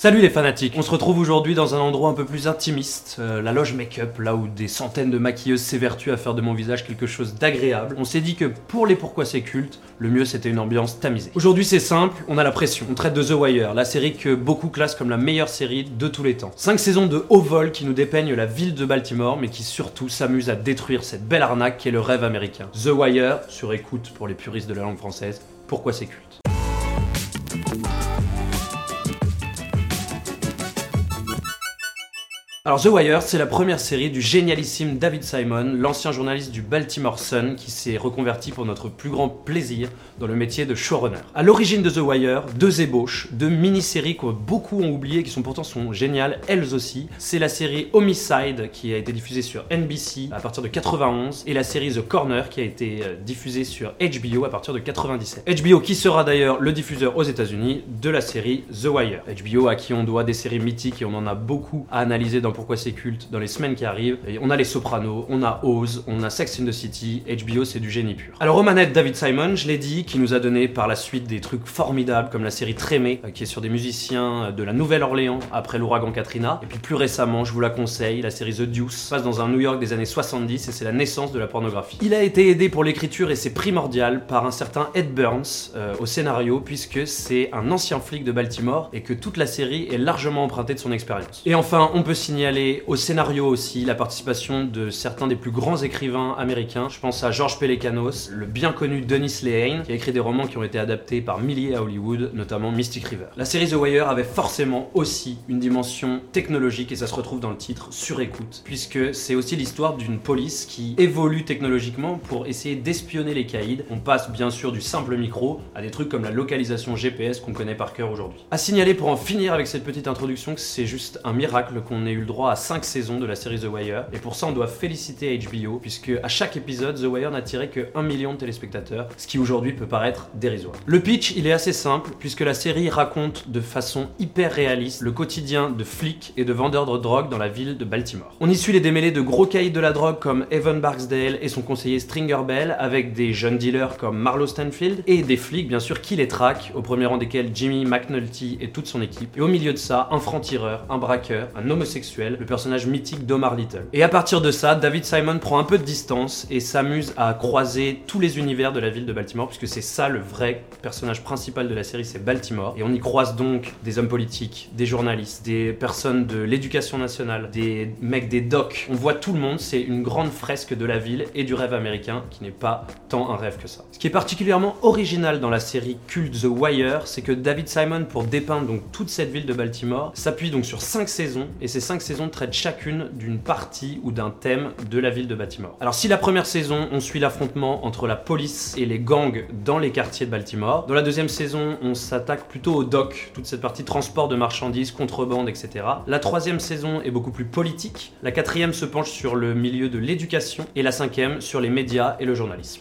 Salut les fanatiques, on se retrouve aujourd'hui dans un endroit un peu plus intimiste, euh, la loge make-up, là où des centaines de maquilleuses s'évertuent à faire de mon visage quelque chose d'agréable. On s'est dit que pour les pourquoi c'est culte, le mieux c'était une ambiance tamisée. Aujourd'hui c'est simple, on a la pression, on traite de The Wire, la série que beaucoup classent comme la meilleure série de tous les temps. 5 saisons de haut vol qui nous dépeignent la ville de Baltimore, mais qui surtout s'amusent à détruire cette belle arnaque qui est le rêve américain. The Wire, sur écoute pour les puristes de la langue française, pourquoi c'est culte. Alors The Wire, c'est la première série du génialissime David Simon, l'ancien journaliste du Baltimore Sun qui s'est reconverti pour notre plus grand plaisir dans le métier de showrunner. À l'origine de The Wire, deux ébauches, deux mini-séries que beaucoup ont oubliées qui sont pourtant sont géniales elles aussi. C'est la série Homicide qui a été diffusée sur NBC à partir de 91 et la série The Corner qui a été euh, diffusée sur HBO à partir de 97. HBO qui sera d'ailleurs le diffuseur aux États-Unis de la série The Wire. HBO à qui on doit des séries mythiques et on en a beaucoup à analyser dans pourquoi c'est culte dans les semaines qui arrivent. On a les Sopranos, on a Oz, on a Sex in the City, HBO c'est du génie pur. Alors aux manettes David Simon, je l'ai dit, qui nous a donné par la suite des trucs formidables comme la série Trémé, euh, qui est sur des musiciens de la Nouvelle-Orléans après l'ouragan Katrina. Et puis plus récemment, je vous la conseille, la série The Deuce, passe dans un New York des années 70 et c'est la naissance de la pornographie. Il a été aidé pour l'écriture et c'est primordial par un certain Ed Burns euh, au scénario puisque c'est un ancien flic de Baltimore et que toute la série est largement empruntée de son expérience. Et enfin, on peut signaler au scénario aussi la participation de certains des plus grands écrivains américains. Je pense à George Pelecanos, le bien connu Dennis Lehane, qui a écrit des romans qui ont été adaptés par milliers à Hollywood, notamment Mystic River. La série The Wire avait forcément aussi une dimension technologique, et ça se retrouve dans le titre, sur écoute, puisque c'est aussi l'histoire d'une police qui évolue technologiquement pour essayer d'espionner les caïds. On passe bien sûr du simple micro à des trucs comme la localisation GPS qu'on connaît par cœur aujourd'hui. À signaler pour en finir avec cette petite introduction que c'est juste un miracle qu'on ait eu le droit à 5 saisons de la série The Wire. Et pour ça, on doit féliciter HBO, puisque à chaque épisode, The Wire n'a tiré que 1 million de téléspectateurs, ce qui aujourd'hui peut paraître dérisoire. Le pitch, il est assez simple, puisque la série raconte de façon hyper réaliste le quotidien de flics et de vendeurs de drogue dans la ville de Baltimore. On y suit les démêlés de gros caïds de la drogue comme Evan Barksdale et son conseiller Stringer Bell, avec des jeunes dealers comme Marlowe Stanfield, et des flics, bien sûr, qui les traquent, au premier rang desquels Jimmy McNulty et toute son équipe. Et au milieu de ça, un franc-tireur, un braqueur, un homosexuel, le personnage mythique d'Omar Little. Et à partir de ça, David Simon prend un peu de distance et s'amuse à croiser tous les univers de la ville de Baltimore, puisque c'est ça le vrai personnage principal de la série, c'est Baltimore. Et on y croise donc des hommes politiques, des journalistes, des personnes de l'éducation nationale, des mecs des docks. On voit tout le monde, c'est une grande fresque de la ville et du rêve américain qui n'est pas tant un rêve que ça. Ce qui est particulièrement original dans la série culte The Wire, c'est que David Simon, pour dépeindre donc toute cette ville de Baltimore, s'appuie donc sur 5 saisons et ces 5 saisons traite chacune d'une partie ou d'un thème de la ville de Baltimore. Alors si la première saison, on suit l'affrontement entre la police et les gangs dans les quartiers de Baltimore, dans la deuxième saison, on s'attaque plutôt au dock, toute cette partie transport de marchandises, contrebande, etc. La troisième saison est beaucoup plus politique, la quatrième se penche sur le milieu de l'éducation et la cinquième sur les médias et le journalisme.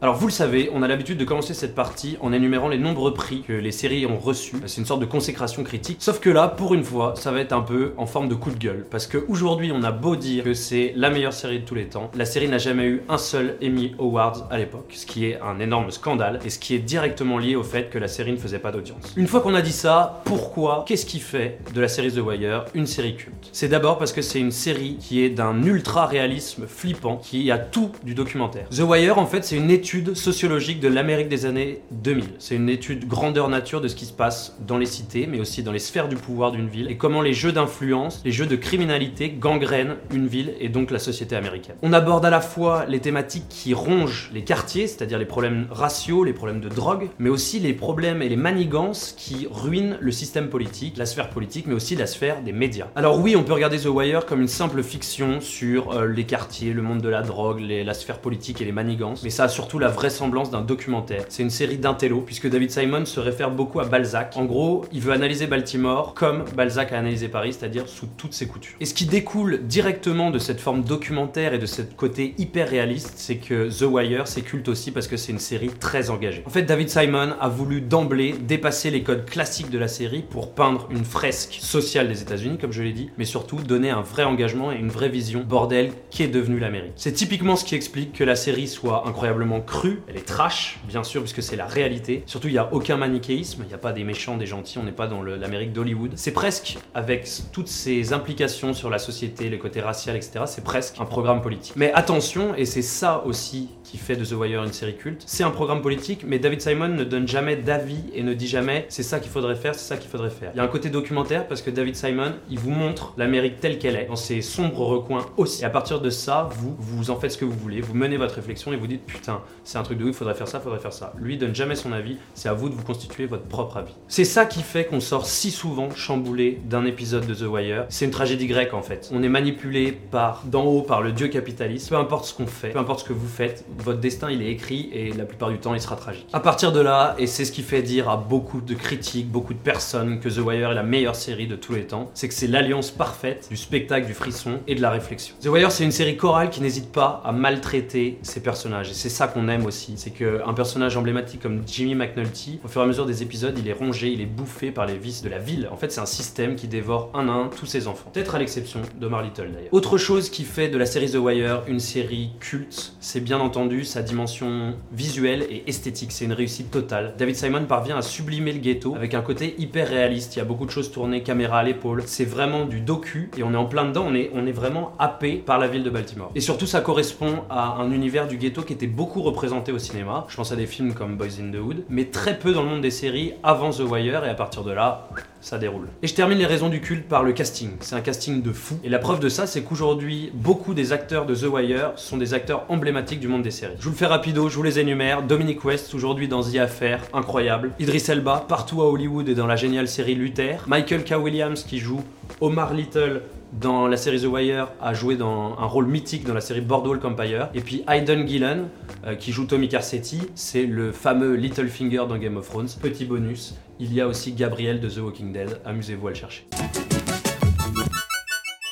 Alors vous le savez, on a l'habitude de commencer cette partie en énumérant les nombreux prix que les séries ont reçus. C'est une sorte de consécration critique. Sauf que là, pour une fois, ça va être un peu en forme de coup de gueule. Parce qu'aujourd'hui, on a beau dire que c'est la meilleure série de tous les temps, la série n'a jamais eu un seul Emmy Awards à l'époque. Ce qui est un énorme scandale et ce qui est directement lié au fait que la série ne faisait pas d'audience. Une fois qu'on a dit ça, pourquoi, qu'est-ce qui fait de la série The Wire une série culte? C'est d'abord parce que c'est une série qui est d'un ultra réalisme flippant, qui a tout du documentaire. The Wire, en fait, c'est une étude sociologique de l'Amérique des années 2000. C'est une étude grandeur nature de ce qui se passe dans les cités, mais aussi dans les sphères du pouvoir d'une ville, et comment les jeux d'influence, les jeux de criminalité gangrènent une ville et donc la société américaine. On aborde à la fois les thématiques qui rongent les quartiers, c'est-à-dire les problèmes raciaux, les problèmes de drogue, mais aussi les problèmes et les manigances qui ruinent le système politique, la sphère politique, mais aussi la sphère des médias. Alors oui, on peut regarder The Wire comme une simple fiction sur euh, les quartiers, le monde de la drogue, la sphère politique et les manigances, mais ça a surtout la vraisemblance d'un documentaire. C'est une série d'intello, puisque David Simon se réfère beaucoup à Balzac. En gros, il veut analyser Baltimore comme Balzac a analysé Paris, c'est-à-dire sous toutes ses coutures. Et ce qui découle directement de cette forme documentaire et de ce côté hyper réaliste, c'est que The Wire, c'est culte aussi parce que c'est une série très engagée. En fait, David Simon a voulu d'emblée dépasser les codes classiques de la série pour peindre une fresque sociale des États-Unis, comme je l'ai dit, mais surtout donner un vrai engagement et une vraie vision, bordel, qui est devenu l'Amérique? C'est typiquement ce qui explique que la série soit incroyablement crue, elle est trash, bien sûr, puisque c'est la réalité. Surtout, il n'y a aucun manichéisme, il n'y a pas des méchants, des gentils, on n'est pas dans l'Amérique d'Hollywood. C'est presque, avec toutes ces implications sur la société, le côté racial, etc., c'est presque un programme politique. Mais attention, et c'est ça aussi qui fait de The Wire une série culte, c'est un programme politique, mais David Simon ne donne jamais d'avis et ne dit jamais c'est ça qu'il faudrait faire, c'est ça qu'il faudrait faire. Il y a un côté documentaire parce que David Simon, il vous montre l'Amérique telle qu'elle est, dans ses sombres recoins aussi. Et à partir de ça, vous, vous en faites ce que vous voulez, vous menez votre réflexion et vous dites putain, c'est un truc de ouf, faudrait faire ça, faudrait faire ça. Lui il donne jamais son avis, c'est à vous de vous constituer votre propre avis. C'est ça qui fait qu'on sort si souvent chamboulé d'un épisode de The Wire. C'est une tragédie grecque en fait. On est manipulé par d'en haut par le dieu capitaliste. Peu importe ce qu'on fait, peu importe ce que vous faites, votre destin il est écrit et la plupart du temps il sera tragique. À partir de là, et c'est ce qui fait dire à beaucoup de critiques, beaucoup de personnes que The Wire est la meilleure série de tous les temps, c'est que c'est l'alliance parfaite du spectacle, du frisson et de la réflexion. The Wire c'est une série chorale qui n'hésite pas à maltraiter ses personnages et c'est ça qu'on aime aussi. C'est qu'un personnage emblématique comme Jimmy McNulty, au fur et à mesure des épisodes, il est rongé, il est bouffé par les vices de la ville. En fait, c'est un système qui dévore un à un tous ses enfants. Peut-être à l'exception d'Omar Little d'ailleurs. Autre chose qui fait de la série The Wire une série culte, c'est bien entendu sa dimension visuelle et esthétique. C'est une réussite totale. David Simon parvient à sublimer le ghetto avec un côté hyper réaliste. Il y a beaucoup de choses tournées caméra à l'épaule. C'est vraiment du docu et on est en plein dedans. On est, on est vraiment happé par la ville de Baltimore. Et surtout, ça correspond à un univers du ghetto qui était beaucoup représenté au cinéma. Je pense à des films comme Boys in the Hood, mais très peu dans le monde des séries avant The Wire et à partir de là, ça déroule. Et je termine les raisons du culte par le casting. C'est un casting de fou. Et la preuve de ça, c'est qu'aujourd'hui, beaucoup des acteurs de The Wire sont des acteurs emblématiques du monde des séries. Je vous le fais rapido, je vous les énumère. Dominic West, aujourd'hui dans The Affair, incroyable. Idris Elba, partout à Hollywood et dans la géniale série Luther. Michael K. Williams, qui joue Omar Little dans la série The Wire, a joué dans un rôle mythique dans la série Boardwalk Empire. Et puis Aidan Gillen, euh, qui joue Tommy Carcetti, c'est le fameux Littlefinger dans Game of Thrones. Petit bonus, il y a aussi Gabriel de The Walking Dead, amusez-vous à le chercher.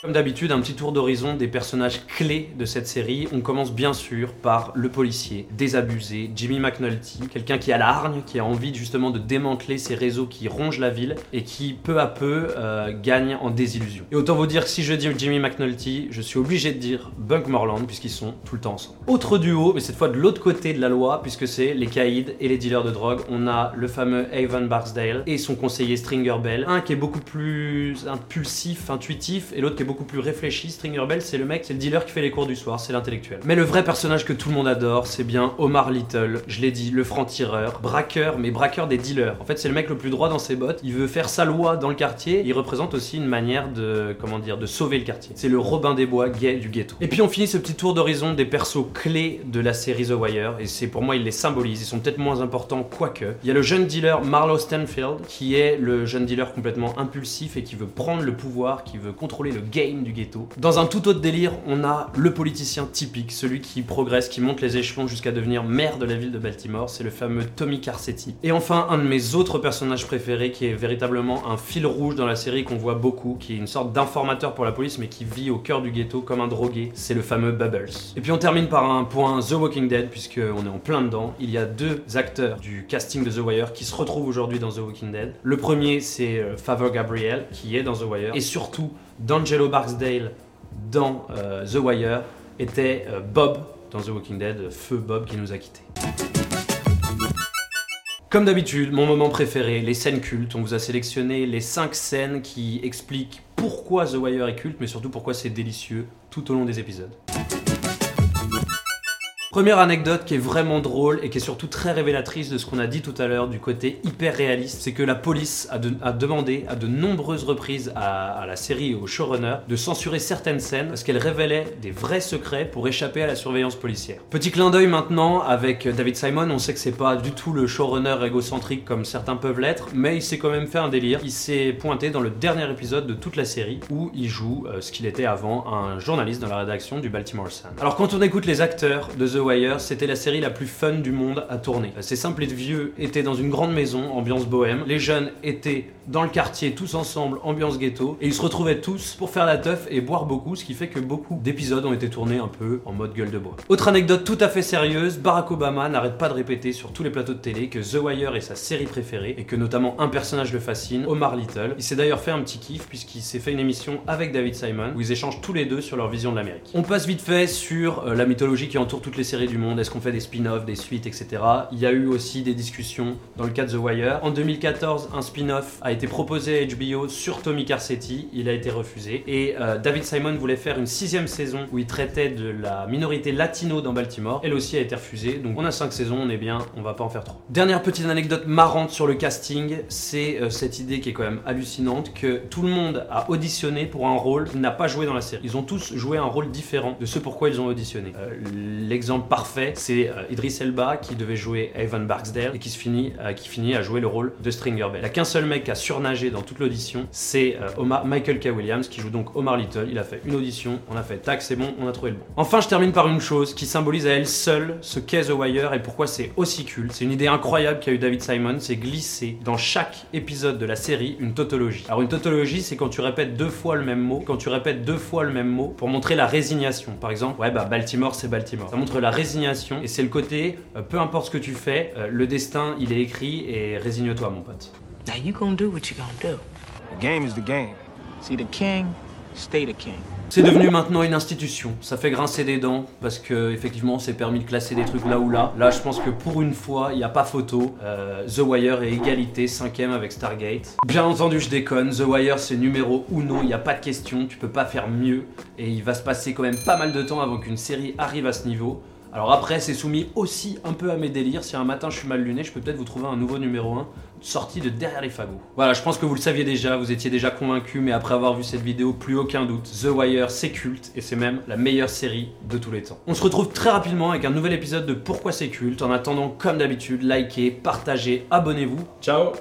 Comme d'habitude, un petit tour d'horizon des personnages clés de cette série. On commence bien sûr par le policier, désabusé, Jimmy McNulty, quelqu'un qui a la hargne, qui a envie justement de démanteler ces réseaux qui rongent la ville et qui peu à peu euh, gagne en désillusion. Et autant vous dire si je dis Jimmy McNulty, je suis obligé de dire Bunk Morland puisqu'ils sont tout le temps ensemble. Autre duo, mais cette fois de l'autre côté de la loi, puisque c'est les caïds et les dealers de drogue. On a le fameux Avon Barksdale et son conseiller Stringer Bell. Un qui est beaucoup plus impulsif, intuitif, et l'autre qui est beaucoup plus réfléchi. Stringer Bell, c'est le mec, c'est le dealer qui fait les cours du soir, c'est l'intellectuel. Mais le vrai personnage que tout le monde adore, c'est bien Omar Little. Je l'ai dit, le franc-tireur, braqueur, mais braqueur des dealers. En fait, c'est le mec le plus droit dans ses bottes. Il veut faire sa loi dans le quartier. Il représente aussi une manière de, comment dire, de sauver le quartier. C'est le Robin des Bois gay du ghetto. Et puis on finit ce petit tour d'horizon des persos clés de la série The Wire. Et c'est pour moi, il les symbolise. Ils sont peut-être moins importants, quoique. Il y a le jeune dealer Marlowe Stanfield, qui est le jeune dealer complètement impulsif et qui veut prendre le pouvoir, qui veut contrôler le game du ghetto. Dans un tout autre délire, on a le politicien typique, celui qui progresse, qui monte les échelons jusqu'à devenir maire de la ville de Baltimore. C'est le fameux Tommy Carcetti. Et enfin, un de mes autres personnages préférés, qui est véritablement un fil rouge dans la série qu'on voit beaucoup, qui est une sorte d'informateur pour la police, mais qui vit au cœur du ghetto comme un drogué. C'est le fameux Bubbles. Et puis on termine par un point The Walking Dead, puisque on est en plein dedans. Il y a deux acteurs du casting de The Wire qui se retrouvent aujourd'hui dans The Walking Dead. Le premier, c'est euh, Favor Gabriel, qui est dans The Wire, et surtout D'Angelo Barksdale dans euh, The Wire était euh, Bob dans The Walking Dead, feu Bob qui nous a quittés. Comme d'habitude, mon moment préféré, les scènes cultes. On vous a sélectionné les 5 scènes qui expliquent pourquoi The Wire est culte, mais surtout pourquoi c'est délicieux tout au long des épisodes. Première anecdote qui est vraiment drôle et qui est surtout très révélatrice de ce qu'on a dit tout à l'heure du côté hyper réaliste, c'est que la police a, de- a demandé à de nombreuses reprises à, à la série et au showrunner de censurer certaines scènes parce qu'elles révélaient des vrais secrets pour échapper à la surveillance policière. Petit clin d'œil maintenant avec David Simon, on sait que c'est pas du tout le showrunner égocentrique comme certains peuvent l'être, mais il s'est quand même fait un délire. Il s'est pointé dans le dernier épisode de toute la série où il joue euh, ce qu'il était avant, un journaliste dans la rédaction du Baltimore Sun. Alors quand on écoute les acteurs de The C'était la série la plus fun du monde à tourner. C'est simple, les vieux étaient dans une grande maison, ambiance bohème. Les jeunes étaient dans le quartier, tous ensemble, ambiance ghetto. Et ils se retrouvaient tous pour faire la teuf et boire beaucoup, ce qui fait que beaucoup d'épisodes ont été tournés un peu en mode gueule de bois. Autre anecdote tout à fait sérieuse, Barack Obama n'arrête pas de répéter sur tous les plateaux de télé que The Wire est sa série préférée et que notamment un personnage le fascine, Omar Little. Il s'est d'ailleurs fait un petit kiff puisqu'il s'est fait une émission avec David Simon où ils échangent tous les deux sur leur vision de l'Amérique. On passe vite fait sur euh, la mythologie qui entoure toutes les séries du monde Est-ce qu'on fait des spin-offs, des suites, etc. Il y a eu aussi des discussions dans le cas de The Wire. En 2014, un spin-off a été proposé à HBO sur Tommy Carcetti. Il a été refusé. Et euh, David Simon voulait faire une sixième saison où il traitait de la minorité latino dans Baltimore. Elle aussi a été refusée. Donc on a cinq saisons, on est bien, on va pas en faire trop. Dernière petite anecdote marrante sur le casting, c'est euh, cette idée qui est quand même hallucinante que tout le monde a auditionné pour un rôle qu'il n'a pas joué dans la série. Ils ont tous joué un rôle différent de ce pourquoi ils ont auditionné. Euh, L'exemple parfait, c'est euh, Idris Elba qui devait jouer Evan Barksdale et qui, se finit, euh, qui finit à jouer le rôle de Stringer Bell. Il n'y a qu'un seul mec qui a surnagé dans toute l'audition, c'est euh, Michael K. Williams qui joue donc Omar Little. Il a fait une audition, on a fait tac, c'est bon, on a trouvé le bon. Enfin, je termine par une chose qui symbolise à elle seule ce qu'est The Wire et pourquoi c'est aussi culte. C'est une idée incroyable qu'a eu David Simon, c'est glisser dans chaque épisode de la série une tautologie. Alors une tautologie, c'est quand tu répètes deux fois le même mot, quand tu répètes deux fois le même mot pour montrer la résignation. Par exemple, ouais bah Baltimore c'est Baltimore. Ça montre la résignation et c'est le côté, euh, peu importe ce que tu fais, euh, le destin il est écrit et résigne-toi mon pote. Now you gonna do what you gonna do. The game is the game. See the king, stay the king. C'est devenu maintenant une institution. Ça fait grincer des dents parce que effectivement, on s'est permis de classer des trucs là ou là. Là, je pense que pour une fois, il n'y a pas photo. Euh, The Wire est égalité, cinquième avec Stargate. Bien entendu, je déconne. The Wire, c'est numéro uno. Il n'y a pas de question. Tu peux pas faire mieux. Et il va se passer quand même pas mal de temps avant qu'une série arrive à ce niveau. Alors après, c'est soumis aussi un peu à mes délires. Si un matin je suis mal luné, je peux peut-être vous trouver un nouveau numéro 1 sorti de derrière les fagots. Voilà, je pense que vous le saviez déjà, vous étiez déjà convaincu, mais après avoir vu cette vidéo, plus aucun doute. The Wire, c'est culte et c'est même la meilleure série de tous les temps. On se retrouve très rapidement avec un nouvel épisode de Pourquoi c'est culte. En attendant, comme d'habitude, likez, partagez, abonnez-vous. Ciao